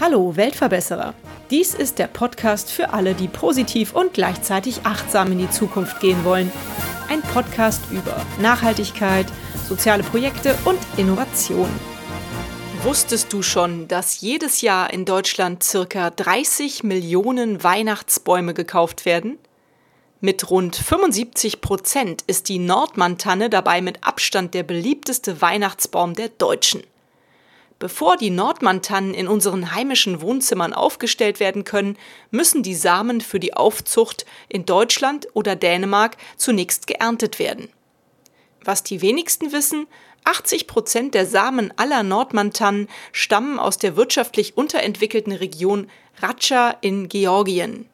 Hallo Weltverbesserer. Dies ist der Podcast für alle, die positiv und gleichzeitig achtsam in die Zukunft gehen wollen. Ein Podcast über Nachhaltigkeit, soziale Projekte und Innovation. Wusstest du schon, dass jedes Jahr in Deutschland circa 30 Millionen Weihnachtsbäume gekauft werden? Mit rund 75 Prozent ist die Nordmantanne dabei mit Abstand der beliebteste Weihnachtsbaum der Deutschen. Bevor die Nordmantannen in unseren heimischen Wohnzimmern aufgestellt werden können, müssen die Samen für die Aufzucht in Deutschland oder Dänemark zunächst geerntet werden. Was die wenigsten wissen, 80 Prozent der Samen aller Nordmantannen stammen aus der wirtschaftlich unterentwickelten Region Ratscha in Georgien.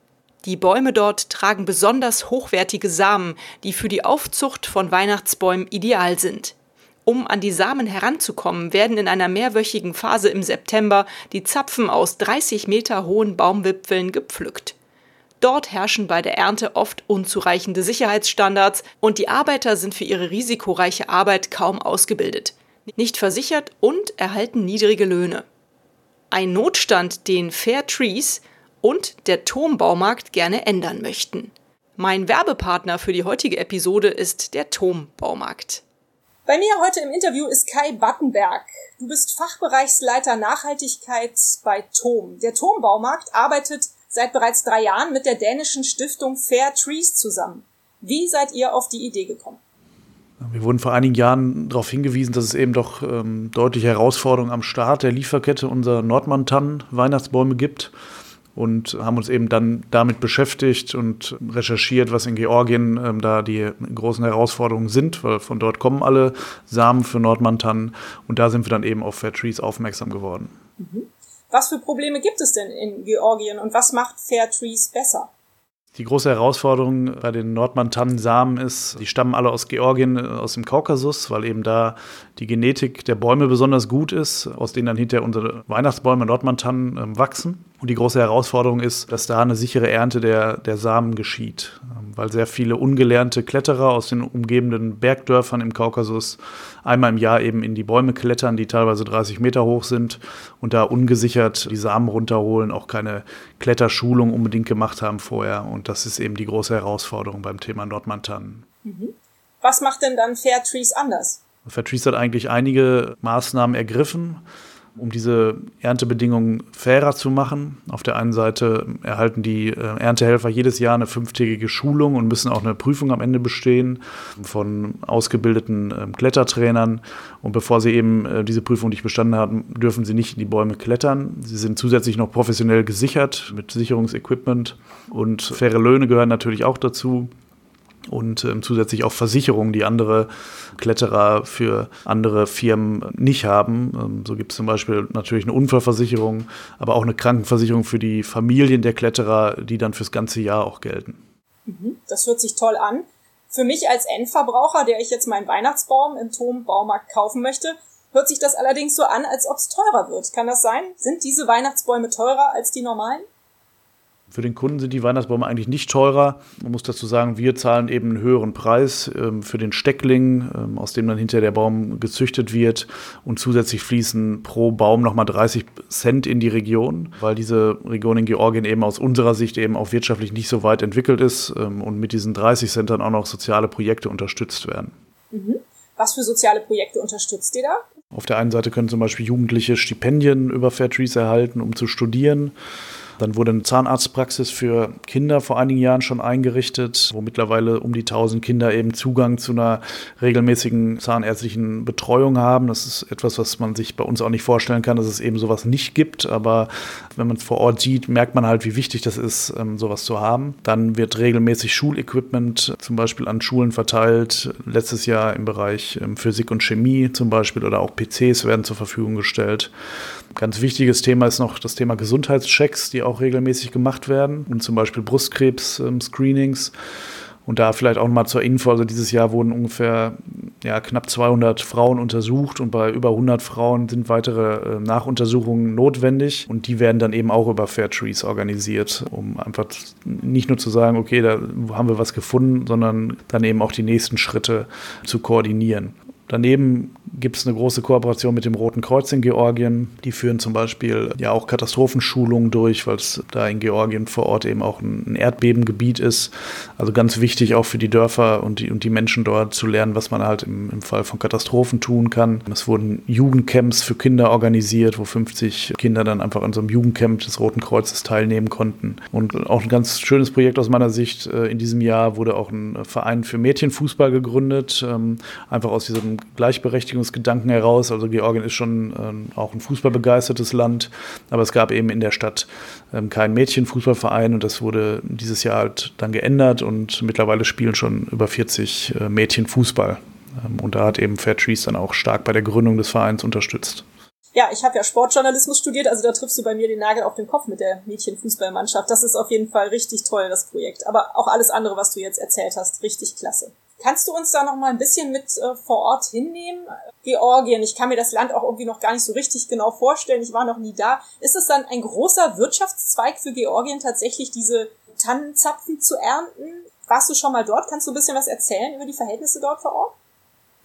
Die Bäume dort tragen besonders hochwertige Samen, die für die Aufzucht von Weihnachtsbäumen ideal sind. Um an die Samen heranzukommen, werden in einer mehrwöchigen Phase im September die Zapfen aus 30 Meter hohen Baumwipfeln gepflückt. Dort herrschen bei der Ernte oft unzureichende Sicherheitsstandards und die Arbeiter sind für ihre risikoreiche Arbeit kaum ausgebildet, nicht versichert und erhalten niedrige Löhne. Ein Notstand, den Fair Trees und der Turmbaumarkt gerne ändern möchten. Mein Werbepartner für die heutige Episode ist der Turmbaumarkt. Bei mir heute im Interview ist Kai Battenberg. Du bist Fachbereichsleiter Nachhaltigkeit bei TOM. Der TOM-Baumarkt arbeitet seit bereits drei Jahren mit der dänischen Stiftung Fair Trees zusammen. Wie seid ihr auf die Idee gekommen? Wir wurden vor einigen Jahren darauf hingewiesen, dass es eben doch ähm, deutliche Herausforderungen am Start der Lieferkette unserer Nordmantannen Weihnachtsbäume gibt und haben uns eben dann damit beschäftigt und recherchiert, was in Georgien ähm, da die großen Herausforderungen sind, weil von dort kommen alle Samen für Nordmantannen und da sind wir dann eben auf Fair Trees aufmerksam geworden. Mhm. Was für Probleme gibt es denn in Georgien und was macht Fair Trees besser? Die große Herausforderung bei den Nordmantannen-Samen ist, die stammen alle aus Georgien, äh, aus dem Kaukasus, weil eben da die Genetik der Bäume besonders gut ist, aus denen dann hinterher unsere Weihnachtsbäume Nordmantannen äh, wachsen. Und die große Herausforderung ist, dass da eine sichere Ernte der, der Samen geschieht, ähm, weil sehr viele ungelernte Kletterer aus den umgebenden Bergdörfern im Kaukasus einmal im Jahr eben in die Bäume klettern, die teilweise 30 Meter hoch sind und da ungesichert die Samen runterholen, auch keine Kletterschulung unbedingt gemacht haben vorher. Und das ist eben die große Herausforderung beim Thema Nordmantannen. Mhm. Was macht denn dann Fair Trees anders? Fair Trees hat eigentlich einige Maßnahmen ergriffen um diese Erntebedingungen fairer zu machen. Auf der einen Seite erhalten die äh, Erntehelfer jedes Jahr eine fünftägige Schulung und müssen auch eine Prüfung am Ende bestehen von ausgebildeten ähm, Klettertrainern. Und bevor sie eben äh, diese Prüfung nicht bestanden haben, dürfen sie nicht in die Bäume klettern. Sie sind zusätzlich noch professionell gesichert mit Sicherungsequipment und faire Löhne gehören natürlich auch dazu und ähm, zusätzlich auch Versicherungen, die andere Kletterer für andere Firmen nicht haben. Ähm, so gibt es zum Beispiel natürlich eine Unfallversicherung, aber auch eine Krankenversicherung für die Familien der Kletterer, die dann fürs ganze Jahr auch gelten. Mhm, das hört sich toll an. Für mich als Endverbraucher, der ich jetzt meinen Weihnachtsbaum im Turmbaumarkt kaufen möchte, hört sich das allerdings so an, als ob es teurer wird. Kann das sein? Sind diese Weihnachtsbäume teurer als die normalen? Für den Kunden sind die Weihnachtsbäume eigentlich nicht teurer. Man muss dazu sagen, wir zahlen eben einen höheren Preis ähm, für den Steckling, ähm, aus dem dann hinterher der Baum gezüchtet wird. Und zusätzlich fließen pro Baum nochmal 30 Cent in die Region, weil diese Region in Georgien eben aus unserer Sicht eben auch wirtschaftlich nicht so weit entwickelt ist ähm, und mit diesen 30 Cent dann auch noch soziale Projekte unterstützt werden. Mhm. Was für soziale Projekte unterstützt ihr da? Auf der einen Seite können zum Beispiel Jugendliche Stipendien über Fairtrees erhalten, um zu studieren. Dann wurde eine Zahnarztpraxis für Kinder vor einigen Jahren schon eingerichtet, wo mittlerweile um die 1000 Kinder eben Zugang zu einer regelmäßigen zahnärztlichen Betreuung haben. Das ist etwas, was man sich bei uns auch nicht vorstellen kann, dass es eben sowas nicht gibt. Aber wenn man es vor Ort sieht, merkt man halt, wie wichtig das ist, ähm, sowas zu haben. Dann wird regelmäßig Schulequipment zum Beispiel an Schulen verteilt. Letztes Jahr im Bereich ähm, Physik und Chemie zum Beispiel oder auch PCs werden zur Verfügung gestellt. Ganz wichtiges Thema ist noch das Thema Gesundheitschecks, die auch regelmäßig gemacht werden und zum Beispiel Brustkrebs-Screenings. Und da vielleicht auch mal zur Info, also dieses Jahr wurden ungefähr ja, knapp 200 Frauen untersucht und bei über 100 Frauen sind weitere äh, Nachuntersuchungen notwendig und die werden dann eben auch über Fairtrees organisiert, um einfach nicht nur zu sagen, okay, da haben wir was gefunden, sondern dann eben auch die nächsten Schritte zu koordinieren. Daneben gibt es eine große Kooperation mit dem Roten Kreuz in Georgien. Die führen zum Beispiel ja auch Katastrophenschulungen durch, weil es da in Georgien vor Ort eben auch ein Erdbebengebiet ist. Also ganz wichtig auch für die Dörfer und die, und die Menschen dort zu lernen, was man halt im, im Fall von Katastrophen tun kann. Es wurden Jugendcamps für Kinder organisiert, wo 50 Kinder dann einfach an so einem Jugendcamp des Roten Kreuzes teilnehmen konnten. Und auch ein ganz schönes Projekt aus meiner Sicht. Äh, in diesem Jahr wurde auch ein Verein für Mädchenfußball gegründet, ähm, einfach aus diesem Gleichberechtigungsgedanken heraus. Also Georgien ist schon ähm, auch ein fußballbegeistertes Land, aber es gab eben in der Stadt ähm, keinen Mädchenfußballverein und das wurde dieses Jahr halt dann geändert und mittlerweile spielen schon über 40 äh, Mädchen Fußball. Ähm, und da hat eben Fairtrees dann auch stark bei der Gründung des Vereins unterstützt. Ja, ich habe ja Sportjournalismus studiert, also da triffst du bei mir den Nagel auf den Kopf mit der Mädchenfußballmannschaft. Das ist auf jeden Fall richtig toll, das Projekt. Aber auch alles andere, was du jetzt erzählt hast, richtig klasse. Kannst du uns da noch mal ein bisschen mit äh, vor Ort hinnehmen? Georgien, ich kann mir das Land auch irgendwie noch gar nicht so richtig genau vorstellen. Ich war noch nie da. Ist es dann ein großer Wirtschaftszweig für Georgien tatsächlich diese Tannenzapfen zu ernten? Warst du schon mal dort? Kannst du ein bisschen was erzählen über die Verhältnisse dort vor Ort?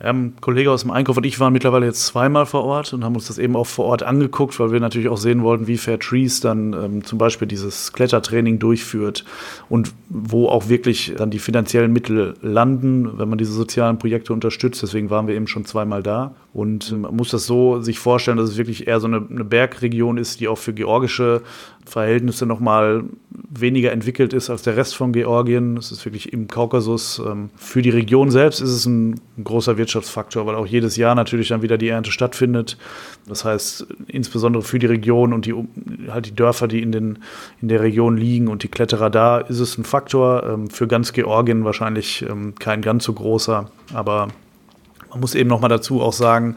Ein Kollege aus dem Einkauf und ich waren mittlerweile jetzt zweimal vor Ort und haben uns das eben auch vor Ort angeguckt, weil wir natürlich auch sehen wollten, wie Fair Trees dann ähm, zum Beispiel dieses Klettertraining durchführt und wo auch wirklich dann die finanziellen Mittel landen, wenn man diese sozialen Projekte unterstützt. Deswegen waren wir eben schon zweimal da. Und ähm, man muss das so sich vorstellen, dass es wirklich eher so eine, eine Bergregion ist, die auch für georgische Verhältnisse nochmal weniger entwickelt ist als der Rest von Georgien. Es ist wirklich im Kaukasus. Ähm, für die Region selbst ist es ein großer Wirtschaftsfaktor, weil auch jedes Jahr natürlich dann wieder die Ernte stattfindet. Das heißt, insbesondere für die Region und die, halt die Dörfer, die in, den, in der Region liegen und die Kletterer da, ist es ein Faktor. Ähm, für ganz Georgien wahrscheinlich kein ganz so großer, aber man muss eben noch mal dazu auch sagen,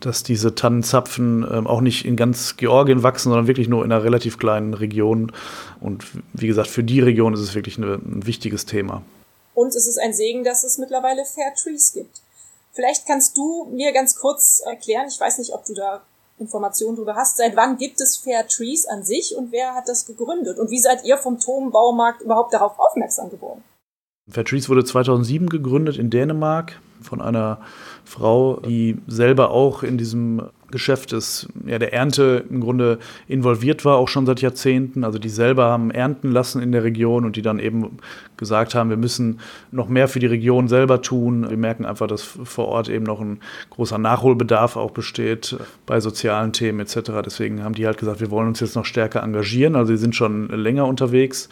dass diese Tannenzapfen ähm, auch nicht in ganz Georgien wachsen, sondern wirklich nur in einer relativ kleinen Region. Und wie gesagt, für die Region ist es wirklich eine, ein wichtiges Thema. Und es ist ein Segen, dass es mittlerweile Fair Trees gibt. Vielleicht kannst du mir ganz kurz erklären, ich weiß nicht, ob du da Informationen darüber hast, seit wann gibt es Fair Trees an sich und wer hat das gegründet? Und wie seid ihr vom Turmbaumarkt überhaupt darauf aufmerksam geworden? Fair Trees wurde 2007 gegründet in Dänemark von einer Frau, die selber auch in diesem Geschäft des, ja, der Ernte im Grunde involviert war, auch schon seit Jahrzehnten. Also die selber haben ernten lassen in der Region und die dann eben gesagt haben, wir müssen noch mehr für die Region selber tun. Wir merken einfach, dass vor Ort eben noch ein großer Nachholbedarf auch besteht bei sozialen Themen etc. Deswegen haben die halt gesagt, wir wollen uns jetzt noch stärker engagieren. Also sie sind schon länger unterwegs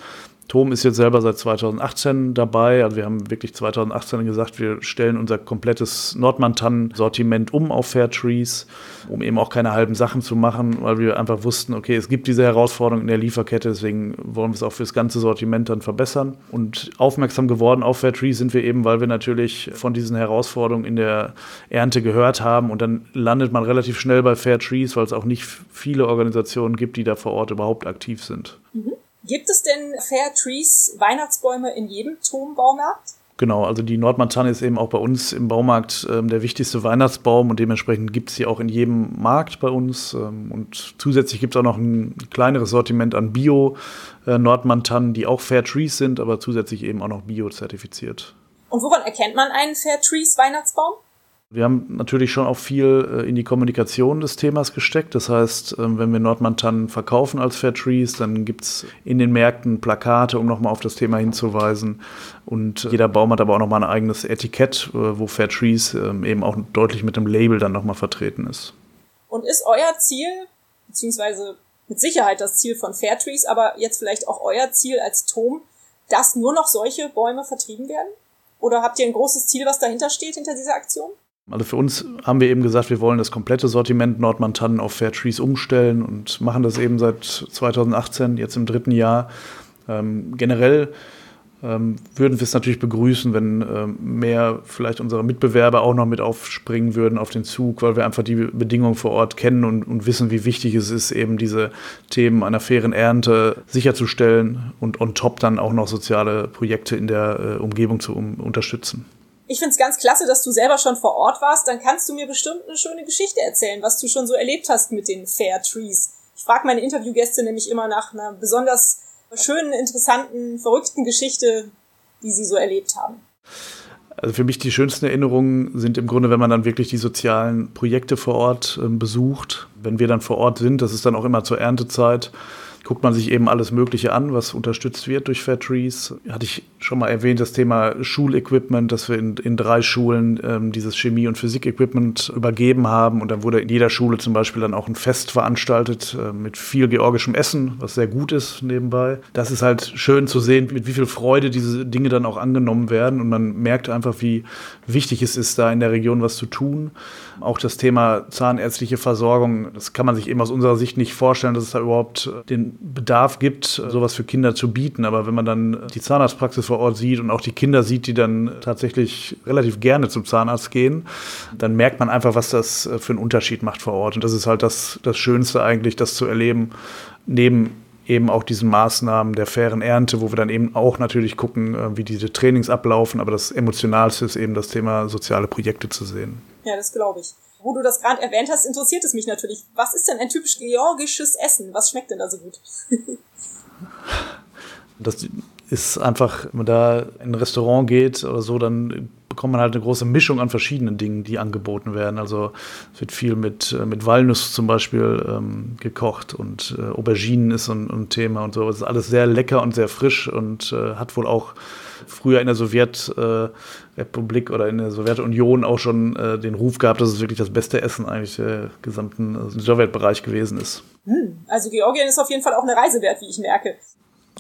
Tom ist jetzt selber seit 2018 dabei. Also wir haben wirklich 2018 gesagt, wir stellen unser komplettes Nordmantannen-Sortiment um auf Fair Trees, um eben auch keine halben Sachen zu machen, weil wir einfach wussten, okay, es gibt diese Herausforderung in der Lieferkette, deswegen wollen wir es auch für das ganze Sortiment dann verbessern. Und aufmerksam geworden auf Fair Trees sind wir eben, weil wir natürlich von diesen Herausforderungen in der Ernte gehört haben und dann landet man relativ schnell bei Fair Trees, weil es auch nicht viele Organisationen gibt, die da vor Ort überhaupt aktiv sind. Mhm. Gibt es denn Fair Trees Weihnachtsbäume in jedem Turmbaumarkt? Genau, also die Nordmantanne ist eben auch bei uns im Baumarkt ähm, der wichtigste Weihnachtsbaum und dementsprechend gibt es sie auch in jedem Markt bei uns. Ähm, und zusätzlich gibt es auch noch ein kleineres Sortiment an Bio-Nordmantannen, äh, die auch Fair Trees sind, aber zusätzlich eben auch noch Bio-zertifiziert. Und woran erkennt man einen Fair Trees Weihnachtsbaum? Wir haben natürlich schon auch viel äh, in die Kommunikation des Themas gesteckt. Das heißt, ähm, wenn wir Nordmantannen verkaufen als Fair Trees, dann gibt es in den Märkten Plakate, um nochmal auf das Thema hinzuweisen. Und jeder Baum hat aber auch nochmal ein eigenes Etikett, äh, wo Fair Trees ähm, eben auch deutlich mit dem Label dann nochmal vertreten ist. Und ist euer Ziel, beziehungsweise mit Sicherheit das Ziel von Fair Trees, aber jetzt vielleicht auch euer Ziel als Tom, dass nur noch solche Bäume vertrieben werden? Oder habt ihr ein großes Ziel, was dahinter steht, hinter dieser Aktion? Also für uns haben wir eben gesagt, wir wollen das komplette Sortiment Nordmantannen auf Fair Trees umstellen und machen das eben seit 2018, jetzt im dritten Jahr. Ähm, generell ähm, würden wir es natürlich begrüßen, wenn ähm, mehr vielleicht unsere Mitbewerber auch noch mit aufspringen würden auf den Zug, weil wir einfach die Bedingungen vor Ort kennen und, und wissen, wie wichtig es ist, eben diese Themen einer fairen Ernte sicherzustellen und on top dann auch noch soziale Projekte in der äh, Umgebung zu um, unterstützen. Ich find's ganz klasse, dass du selber schon vor Ort warst. Dann kannst du mir bestimmt eine schöne Geschichte erzählen, was du schon so erlebt hast mit den Fair Trees. Ich frage meine Interviewgäste nämlich immer nach einer besonders schönen, interessanten, verrückten Geschichte, die sie so erlebt haben. Also für mich die schönsten Erinnerungen sind im Grunde, wenn man dann wirklich die sozialen Projekte vor Ort äh, besucht. Wenn wir dann vor Ort sind, das ist dann auch immer zur Erntezeit, guckt man sich eben alles Mögliche an, was unterstützt wird durch Fair Trees. Hatte ich schon mal erwähnt, das Thema Schulequipment, dass wir in, in drei Schulen ähm, dieses Chemie- und Physik-Equipment übergeben haben. Und dann wurde in jeder Schule zum Beispiel dann auch ein Fest veranstaltet äh, mit viel georgischem Essen, was sehr gut ist nebenbei. Das ist halt schön zu sehen, mit wie viel Freude diese Dinge dann auch angenommen werden. Und man merkt einfach, wie wichtig es ist, da in der Region was zu tun. Auch das Thema zahnärztliche Versorgung, das kann man sich eben aus unserer Sicht nicht vorstellen, dass es da überhaupt den Bedarf gibt, sowas für Kinder zu bieten. Aber wenn man dann die Zahnarztpraxis vor Ort sieht und auch die Kinder sieht, die dann tatsächlich relativ gerne zum Zahnarzt gehen, dann merkt man einfach, was das für einen Unterschied macht vor Ort. Und das ist halt das, das Schönste eigentlich, das zu erleben, neben eben auch diesen Maßnahmen der fairen Ernte, wo wir dann eben auch natürlich gucken, wie diese Trainings ablaufen. Aber das Emotionalste ist eben das Thema soziale Projekte zu sehen. Ja, das glaube ich. Wo du das gerade erwähnt hast, interessiert es mich natürlich. Was ist denn ein typisch georgisches Essen? Was schmeckt denn da so gut? das ist einfach, wenn man da in ein Restaurant geht oder so, dann bekommt man halt eine große Mischung an verschiedenen Dingen, die angeboten werden. Also es wird viel mit, mit Walnuss zum Beispiel ähm, gekocht und äh, Auberginen ist ein, ein, Thema und so. Es ist alles sehr lecker und sehr frisch und äh, hat wohl auch früher in der Sowjetrepublik äh, oder in der Sowjetunion auch schon äh, den Ruf gehabt, dass es wirklich das beste Essen eigentlich der gesamten äh, Sowjetbereich gewesen ist. Hm, also Georgien ist auf jeden Fall auch eine Reise wert, wie ich merke.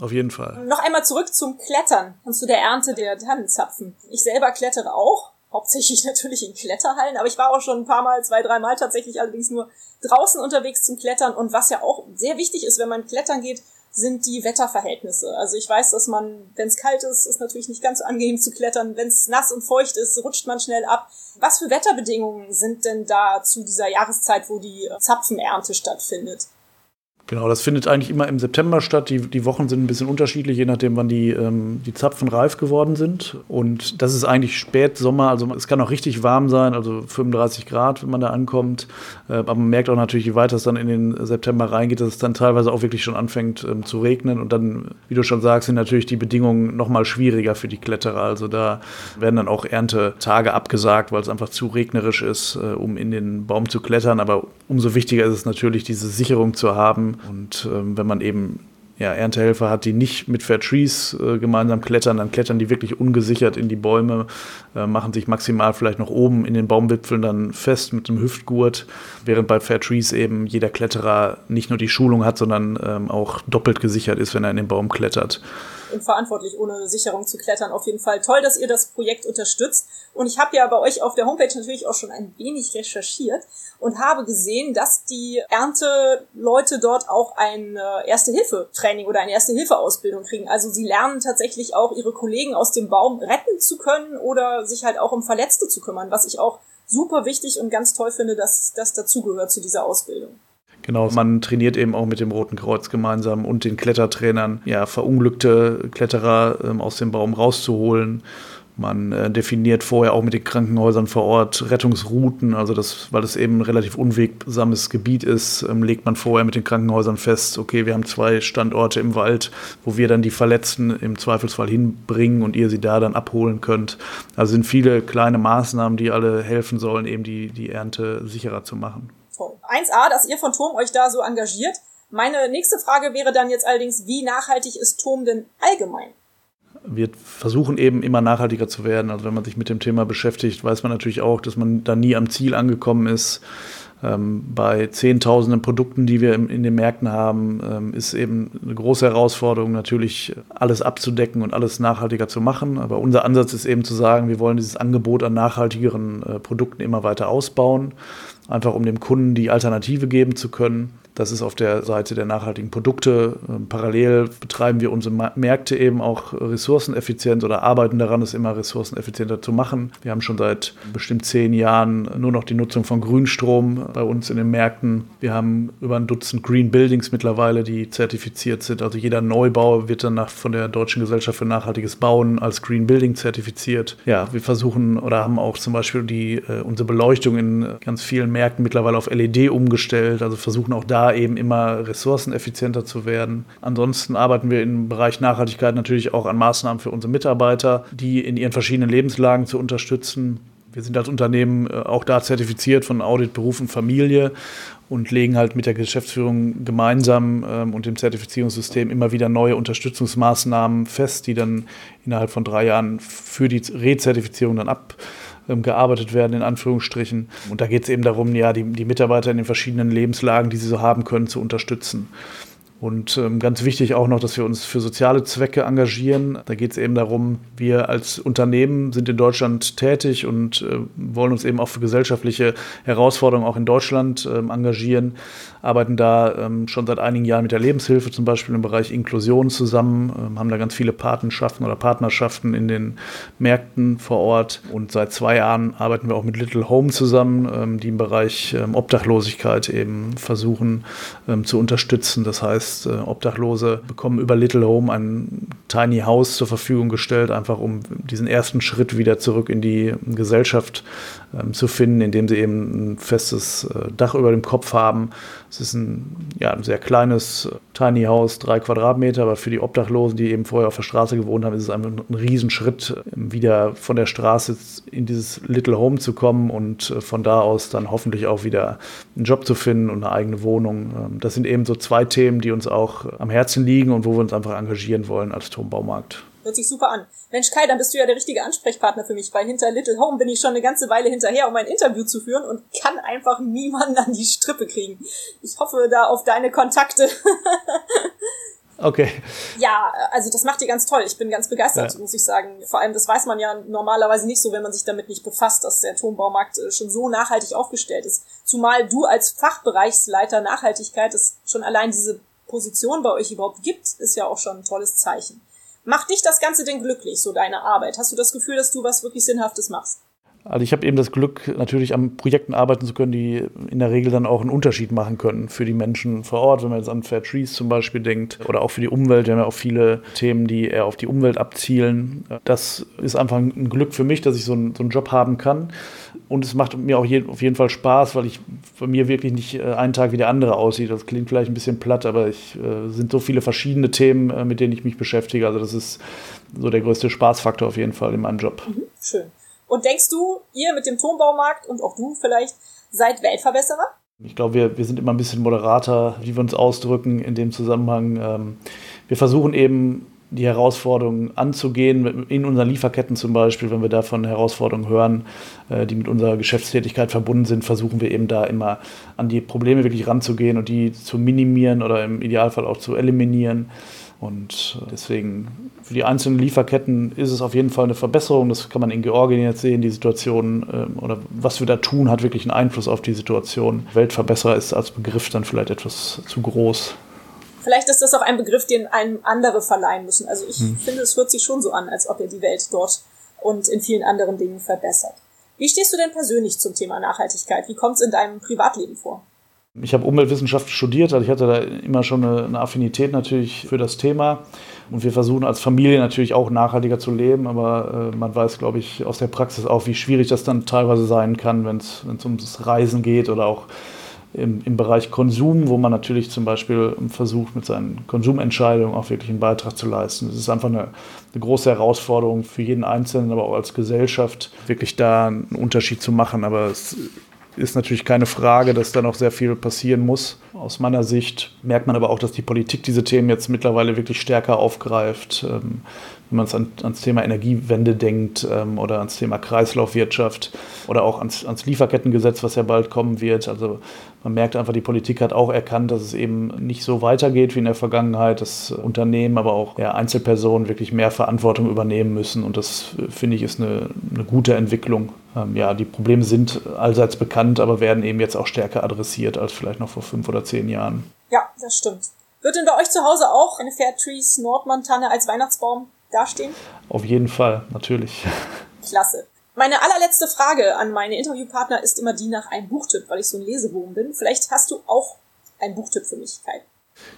Auf jeden Fall. Noch einmal zurück zum Klettern und zu der Ernte der Tannenzapfen. Ich selber klettere auch, hauptsächlich natürlich in Kletterhallen, aber ich war auch schon ein paar Mal, zwei, drei Mal tatsächlich allerdings nur draußen unterwegs zum Klettern und was ja auch sehr wichtig ist, wenn man klettern geht, sind die Wetterverhältnisse. Also ich weiß, dass man, wenn es kalt ist, ist natürlich nicht ganz so angenehm zu klettern. Wenn es nass und feucht ist, rutscht man schnell ab. Was für Wetterbedingungen sind denn da zu dieser Jahreszeit, wo die Zapfenernte stattfindet? Genau, das findet eigentlich immer im September statt. Die, die Wochen sind ein bisschen unterschiedlich, je nachdem, wann die, ähm, die Zapfen reif geworden sind. Und das ist eigentlich Spätsommer, also es kann auch richtig warm sein, also 35 Grad, wenn man da ankommt. Äh, aber man merkt auch natürlich, je weiter es dann in den September reingeht, dass es dann teilweise auch wirklich schon anfängt ähm, zu regnen. Und dann, wie du schon sagst, sind natürlich die Bedingungen nochmal schwieriger für die Kletterer. Also da werden dann auch Erntetage abgesagt, weil es einfach zu regnerisch ist, äh, um in den Baum zu klettern. Aber umso wichtiger ist es natürlich, diese Sicherung zu haben und ähm, wenn man eben ja, Erntehelfer hat, die nicht mit Fair Trees äh, gemeinsam klettern, dann klettern die wirklich ungesichert in die Bäume, äh, machen sich maximal vielleicht noch oben in den Baumwipfeln dann fest mit einem Hüftgurt, während bei Fair Trees eben jeder Kletterer nicht nur die Schulung hat, sondern ähm, auch doppelt gesichert ist, wenn er in den Baum klettert unverantwortlich, ohne Sicherung zu klettern. Auf jeden Fall toll, dass ihr das Projekt unterstützt. Und ich habe ja bei euch auf der Homepage natürlich auch schon ein wenig recherchiert und habe gesehen, dass die Ernteleute dort auch ein äh, Erste-Hilfe-Training oder eine Erste-Hilfe-Ausbildung kriegen. Also sie lernen tatsächlich auch ihre Kollegen aus dem Baum retten zu können oder sich halt auch um Verletzte zu kümmern, was ich auch super wichtig und ganz toll finde, dass das dazugehört zu dieser Ausbildung. Genau, man trainiert eben auch mit dem Roten Kreuz gemeinsam und den Klettertrainern, ja, verunglückte Kletterer ähm, aus dem Baum rauszuholen. Man äh, definiert vorher auch mit den Krankenhäusern vor Ort Rettungsrouten, also das, weil es eben ein relativ unwegsames Gebiet ist, ähm, legt man vorher mit den Krankenhäusern fest, okay, wir haben zwei Standorte im Wald, wo wir dann die Verletzten im Zweifelsfall hinbringen und ihr sie da dann abholen könnt. Also sind viele kleine Maßnahmen, die alle helfen sollen, eben die, die Ernte sicherer zu machen. Toll. 1a, dass ihr von Turm euch da so engagiert. Meine nächste Frage wäre dann jetzt allerdings, wie nachhaltig ist Turm denn allgemein? Wir versuchen eben immer nachhaltiger zu werden. Also wenn man sich mit dem Thema beschäftigt, weiß man natürlich auch, dass man da nie am Ziel angekommen ist. Ähm, bei Zehntausenden Produkten, die wir in den Märkten haben, ähm, ist eben eine große Herausforderung, natürlich alles abzudecken und alles nachhaltiger zu machen. Aber unser Ansatz ist eben zu sagen, wir wollen dieses Angebot an nachhaltigeren äh, Produkten immer weiter ausbauen einfach um dem Kunden die Alternative geben zu können. Das ist auf der Seite der nachhaltigen Produkte. Ähm, parallel betreiben wir unsere Märkte eben auch ressourceneffizient oder arbeiten daran, es immer ressourceneffizienter zu machen. Wir haben schon seit bestimmt zehn Jahren nur noch die Nutzung von Grünstrom bei uns in den Märkten. Wir haben über ein Dutzend Green Buildings mittlerweile, die zertifiziert sind. Also jeder Neubau wird dann von der Deutschen Gesellschaft für nachhaltiges Bauen als Green Building zertifiziert. Ja, wir versuchen oder haben auch zum Beispiel die, äh, unsere Beleuchtung in ganz vielen Märkten mittlerweile auf LED umgestellt. Also versuchen auch da eben immer ressourceneffizienter zu werden. Ansonsten arbeiten wir im Bereich Nachhaltigkeit natürlich auch an Maßnahmen für unsere Mitarbeiter, die in ihren verschiedenen Lebenslagen zu unterstützen. Wir sind als Unternehmen äh, auch da zertifiziert von Audit Beruf und Familie und legen halt mit der Geschäftsführung gemeinsam ähm, und dem Zertifizierungssystem immer wieder neue Unterstützungsmaßnahmen fest, die dann innerhalb von drei Jahren für die Rezertifizierung dann ab ähm, gearbeitet werden, in Anführungsstrichen. Und da geht es eben darum, ja, die, die Mitarbeiter in den verschiedenen Lebenslagen, die sie so haben können, zu unterstützen. Und ähm, ganz wichtig auch noch, dass wir uns für soziale Zwecke engagieren. Da geht es eben darum, wir als Unternehmen sind in Deutschland tätig und äh, wollen uns eben auch für gesellschaftliche Herausforderungen auch in Deutschland äh, engagieren, arbeiten da ähm, schon seit einigen Jahren mit der Lebenshilfe zum Beispiel im Bereich Inklusion zusammen, ähm, haben da ganz viele Patenschaften oder Partnerschaften in den Märkten vor Ort. Und seit zwei Jahren arbeiten wir auch mit Little Home zusammen, ähm, die im Bereich ähm, Obdachlosigkeit eben versuchen ähm, zu unterstützen. Das heißt, äh, Obdachlose bekommen über Little Home ein Tiny House zur Verfügung gestellt, einfach um diesen ersten Schritt wieder zurück in die Gesellschaft ähm, zu finden, indem sie eben ein festes äh, Dach über dem Kopf haben. Es ist ein, ja, ein sehr kleines Tiny House, drei Quadratmeter, aber für die Obdachlosen, die eben vorher auf der Straße gewohnt haben, ist es einfach ein Riesenschritt, wieder von der Straße in dieses Little Home zu kommen und äh, von da aus dann hoffentlich auch wieder einen Job zu finden und eine eigene Wohnung. Ähm, das sind eben so zwei Themen, die uns auch am Herzen liegen und wo wir uns einfach engagieren wollen als Turmbaumarkt. Hört sich super an. Mensch, Kai, dann bist du ja der richtige Ansprechpartner für mich, weil hinter Little Home bin ich schon eine ganze Weile hinterher, um ein Interview zu führen und kann einfach niemanden an die Strippe kriegen. Ich hoffe da auf deine Kontakte. Okay. Ja, also das macht ihr ganz toll. Ich bin ganz begeistert, ja. muss ich sagen. Vor allem, das weiß man ja normalerweise nicht so, wenn man sich damit nicht befasst, dass der Turmbaumarkt äh, schon so nachhaltig aufgestellt ist. Zumal du als Fachbereichsleiter Nachhaltigkeit es schon allein diese Position bei euch überhaupt gibt, ist ja auch schon ein tolles Zeichen. Macht dich das Ganze denn glücklich, so deine Arbeit? Hast du das Gefühl, dass du was wirklich Sinnhaftes machst? Also ich habe eben das Glück, natürlich an Projekten arbeiten zu können, die in der Regel dann auch einen Unterschied machen können für die Menschen vor Ort, wenn man jetzt an Fair Trees zum Beispiel denkt oder auch für die Umwelt. Wir haben ja auch viele Themen, die eher auf die Umwelt abzielen. Das ist einfach ein Glück für mich, dass ich so einen, so einen Job haben kann. Und es macht mir auch je, auf jeden Fall Spaß, weil ich bei mir wirklich nicht äh, einen Tag wie der andere aussieht. Das klingt vielleicht ein bisschen platt, aber es äh, sind so viele verschiedene Themen, äh, mit denen ich mich beschäftige. Also das ist so der größte Spaßfaktor auf jeden Fall in meinem Job. Mhm, schön. Und denkst du, ihr mit dem Turmbaumarkt und auch du vielleicht seid Weltverbesserer? Ich glaube, wir, wir sind immer ein bisschen moderater, wie wir uns ausdrücken in dem Zusammenhang. Ähm, wir versuchen eben die Herausforderungen anzugehen, in unseren Lieferketten zum Beispiel, wenn wir da von Herausforderungen hören, äh, die mit unserer Geschäftstätigkeit verbunden sind, versuchen wir eben da immer an die Probleme wirklich ranzugehen und die zu minimieren oder im Idealfall auch zu eliminieren. Und äh, deswegen für die einzelnen Lieferketten ist es auf jeden Fall eine Verbesserung. Das kann man in Georgien jetzt sehen, die Situation ähm, oder was wir da tun, hat wirklich einen Einfluss auf die Situation. Weltverbesserer ist als Begriff dann vielleicht etwas zu groß. Vielleicht ist das auch ein Begriff, den einem andere verleihen müssen. Also ich hm. finde, es hört sich schon so an, als ob ihr die Welt dort und in vielen anderen Dingen verbessert. Wie stehst du denn persönlich zum Thema Nachhaltigkeit? Wie kommt es in deinem Privatleben vor? Ich habe Umweltwissenschaft studiert, also ich hatte da immer schon eine, Affinität natürlich für das Thema. Und wir versuchen als Familie natürlich auch nachhaltiger zu leben, aber äh, man weiß, glaube ich, aus der Praxis auch, wie schwierig das dann teilweise sein kann, wenn es ums Reisen geht oder auch im, im Bereich Konsum, wo man natürlich zum Beispiel versucht, mit seinen Konsumentscheidungen auch wirklich einen Beitrag zu leisten. Es ist einfach eine, eine große Herausforderung für jeden Einzelnen, aber auch als Gesellschaft, wirklich da einen Unterschied zu machen. Aber es ist natürlich keine Frage, dass da noch sehr viel passieren muss. Aus meiner Sicht merkt man aber auch, dass die Politik diese Themen jetzt mittlerweile wirklich stärker aufgreift. Wenn man an, ans Thema Energiewende denkt ähm, oder ans Thema Kreislaufwirtschaft oder auch ans, ans Lieferkettengesetz, was ja bald kommen wird. Also man merkt einfach, die Politik hat auch erkannt, dass es eben nicht so weitergeht wie in der Vergangenheit, dass Unternehmen, aber auch ja, Einzelpersonen wirklich mehr Verantwortung übernehmen müssen. Und das finde ich ist eine, eine gute Entwicklung. Ähm, ja, die Probleme sind allseits bekannt, aber werden eben jetzt auch stärker adressiert als vielleicht noch vor fünf oder zehn Jahren. Ja, das stimmt. Wird denn bei euch zu Hause auch eine Fairtrees Nordmantanne als Weihnachtsbaum dastehen? Auf jeden Fall, natürlich. Klasse. Meine allerletzte Frage an meine Interviewpartner ist immer die nach einem Buchtipp, weil ich so ein Leseboom bin. Vielleicht hast du auch einen Buchtipp für mich, Kai.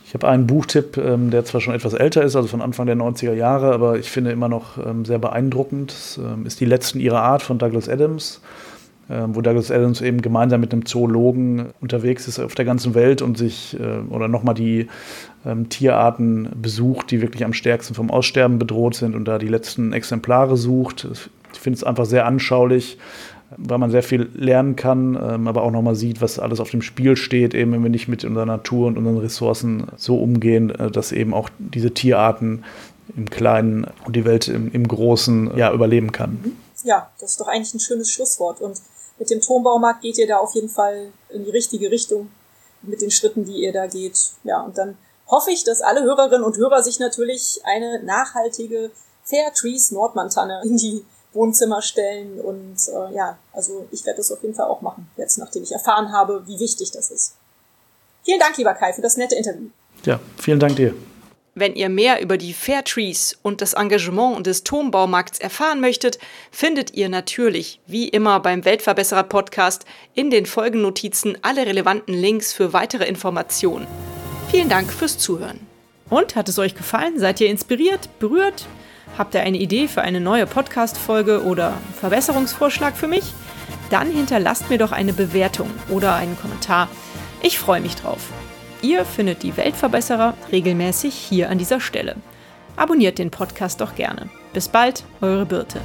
Ich habe einen Buchtipp, ähm, der zwar schon etwas älter ist, also von Anfang der 90er Jahre, aber ich finde immer noch ähm, sehr beeindruckend. Das ähm, ist Die Letzten ihrer Art von Douglas Adams, wo Douglas Adams eben gemeinsam mit einem Zoologen unterwegs ist auf der ganzen Welt und sich äh, oder nochmal die Tierarten besucht, die wirklich am stärksten vom Aussterben bedroht sind und da die letzten Exemplare sucht. Ich finde es einfach sehr anschaulich, weil man sehr viel lernen kann, ähm, aber auch nochmal sieht, was alles auf dem Spiel steht, eben wenn wir nicht mit unserer Natur und unseren Ressourcen so umgehen, äh, dass eben auch diese Tierarten im Kleinen und die Welt im, im Großen ja, überleben kann. Ja, das ist doch eigentlich ein schönes Schlusswort. Und mit dem Turmbaumarkt geht ihr da auf jeden Fall in die richtige Richtung mit den Schritten, die ihr da geht. Ja, und dann hoffe ich, dass alle Hörerinnen und Hörer sich natürlich eine nachhaltige Fair Trees Nordmantanne in die Wohnzimmer stellen. Und äh, ja, also ich werde das auf jeden Fall auch machen, jetzt nachdem ich erfahren habe, wie wichtig das ist. Vielen Dank, lieber Kai, für das nette Interview. Ja, vielen Dank dir. Wenn ihr mehr über die Fair Trees und das Engagement des Turmbaumarkts erfahren möchtet, findet ihr natürlich, wie immer beim Weltverbesserer Podcast, in den Folgennotizen alle relevanten Links für weitere Informationen. Vielen Dank fürs Zuhören. Und hat es euch gefallen? Seid ihr inspiriert, berührt? Habt ihr eine Idee für eine neue Podcast-Folge oder Verbesserungsvorschlag für mich? Dann hinterlasst mir doch eine Bewertung oder einen Kommentar. Ich freue mich drauf. Ihr findet die Weltverbesserer regelmäßig hier an dieser Stelle. Abonniert den Podcast doch gerne. Bis bald, eure Birte.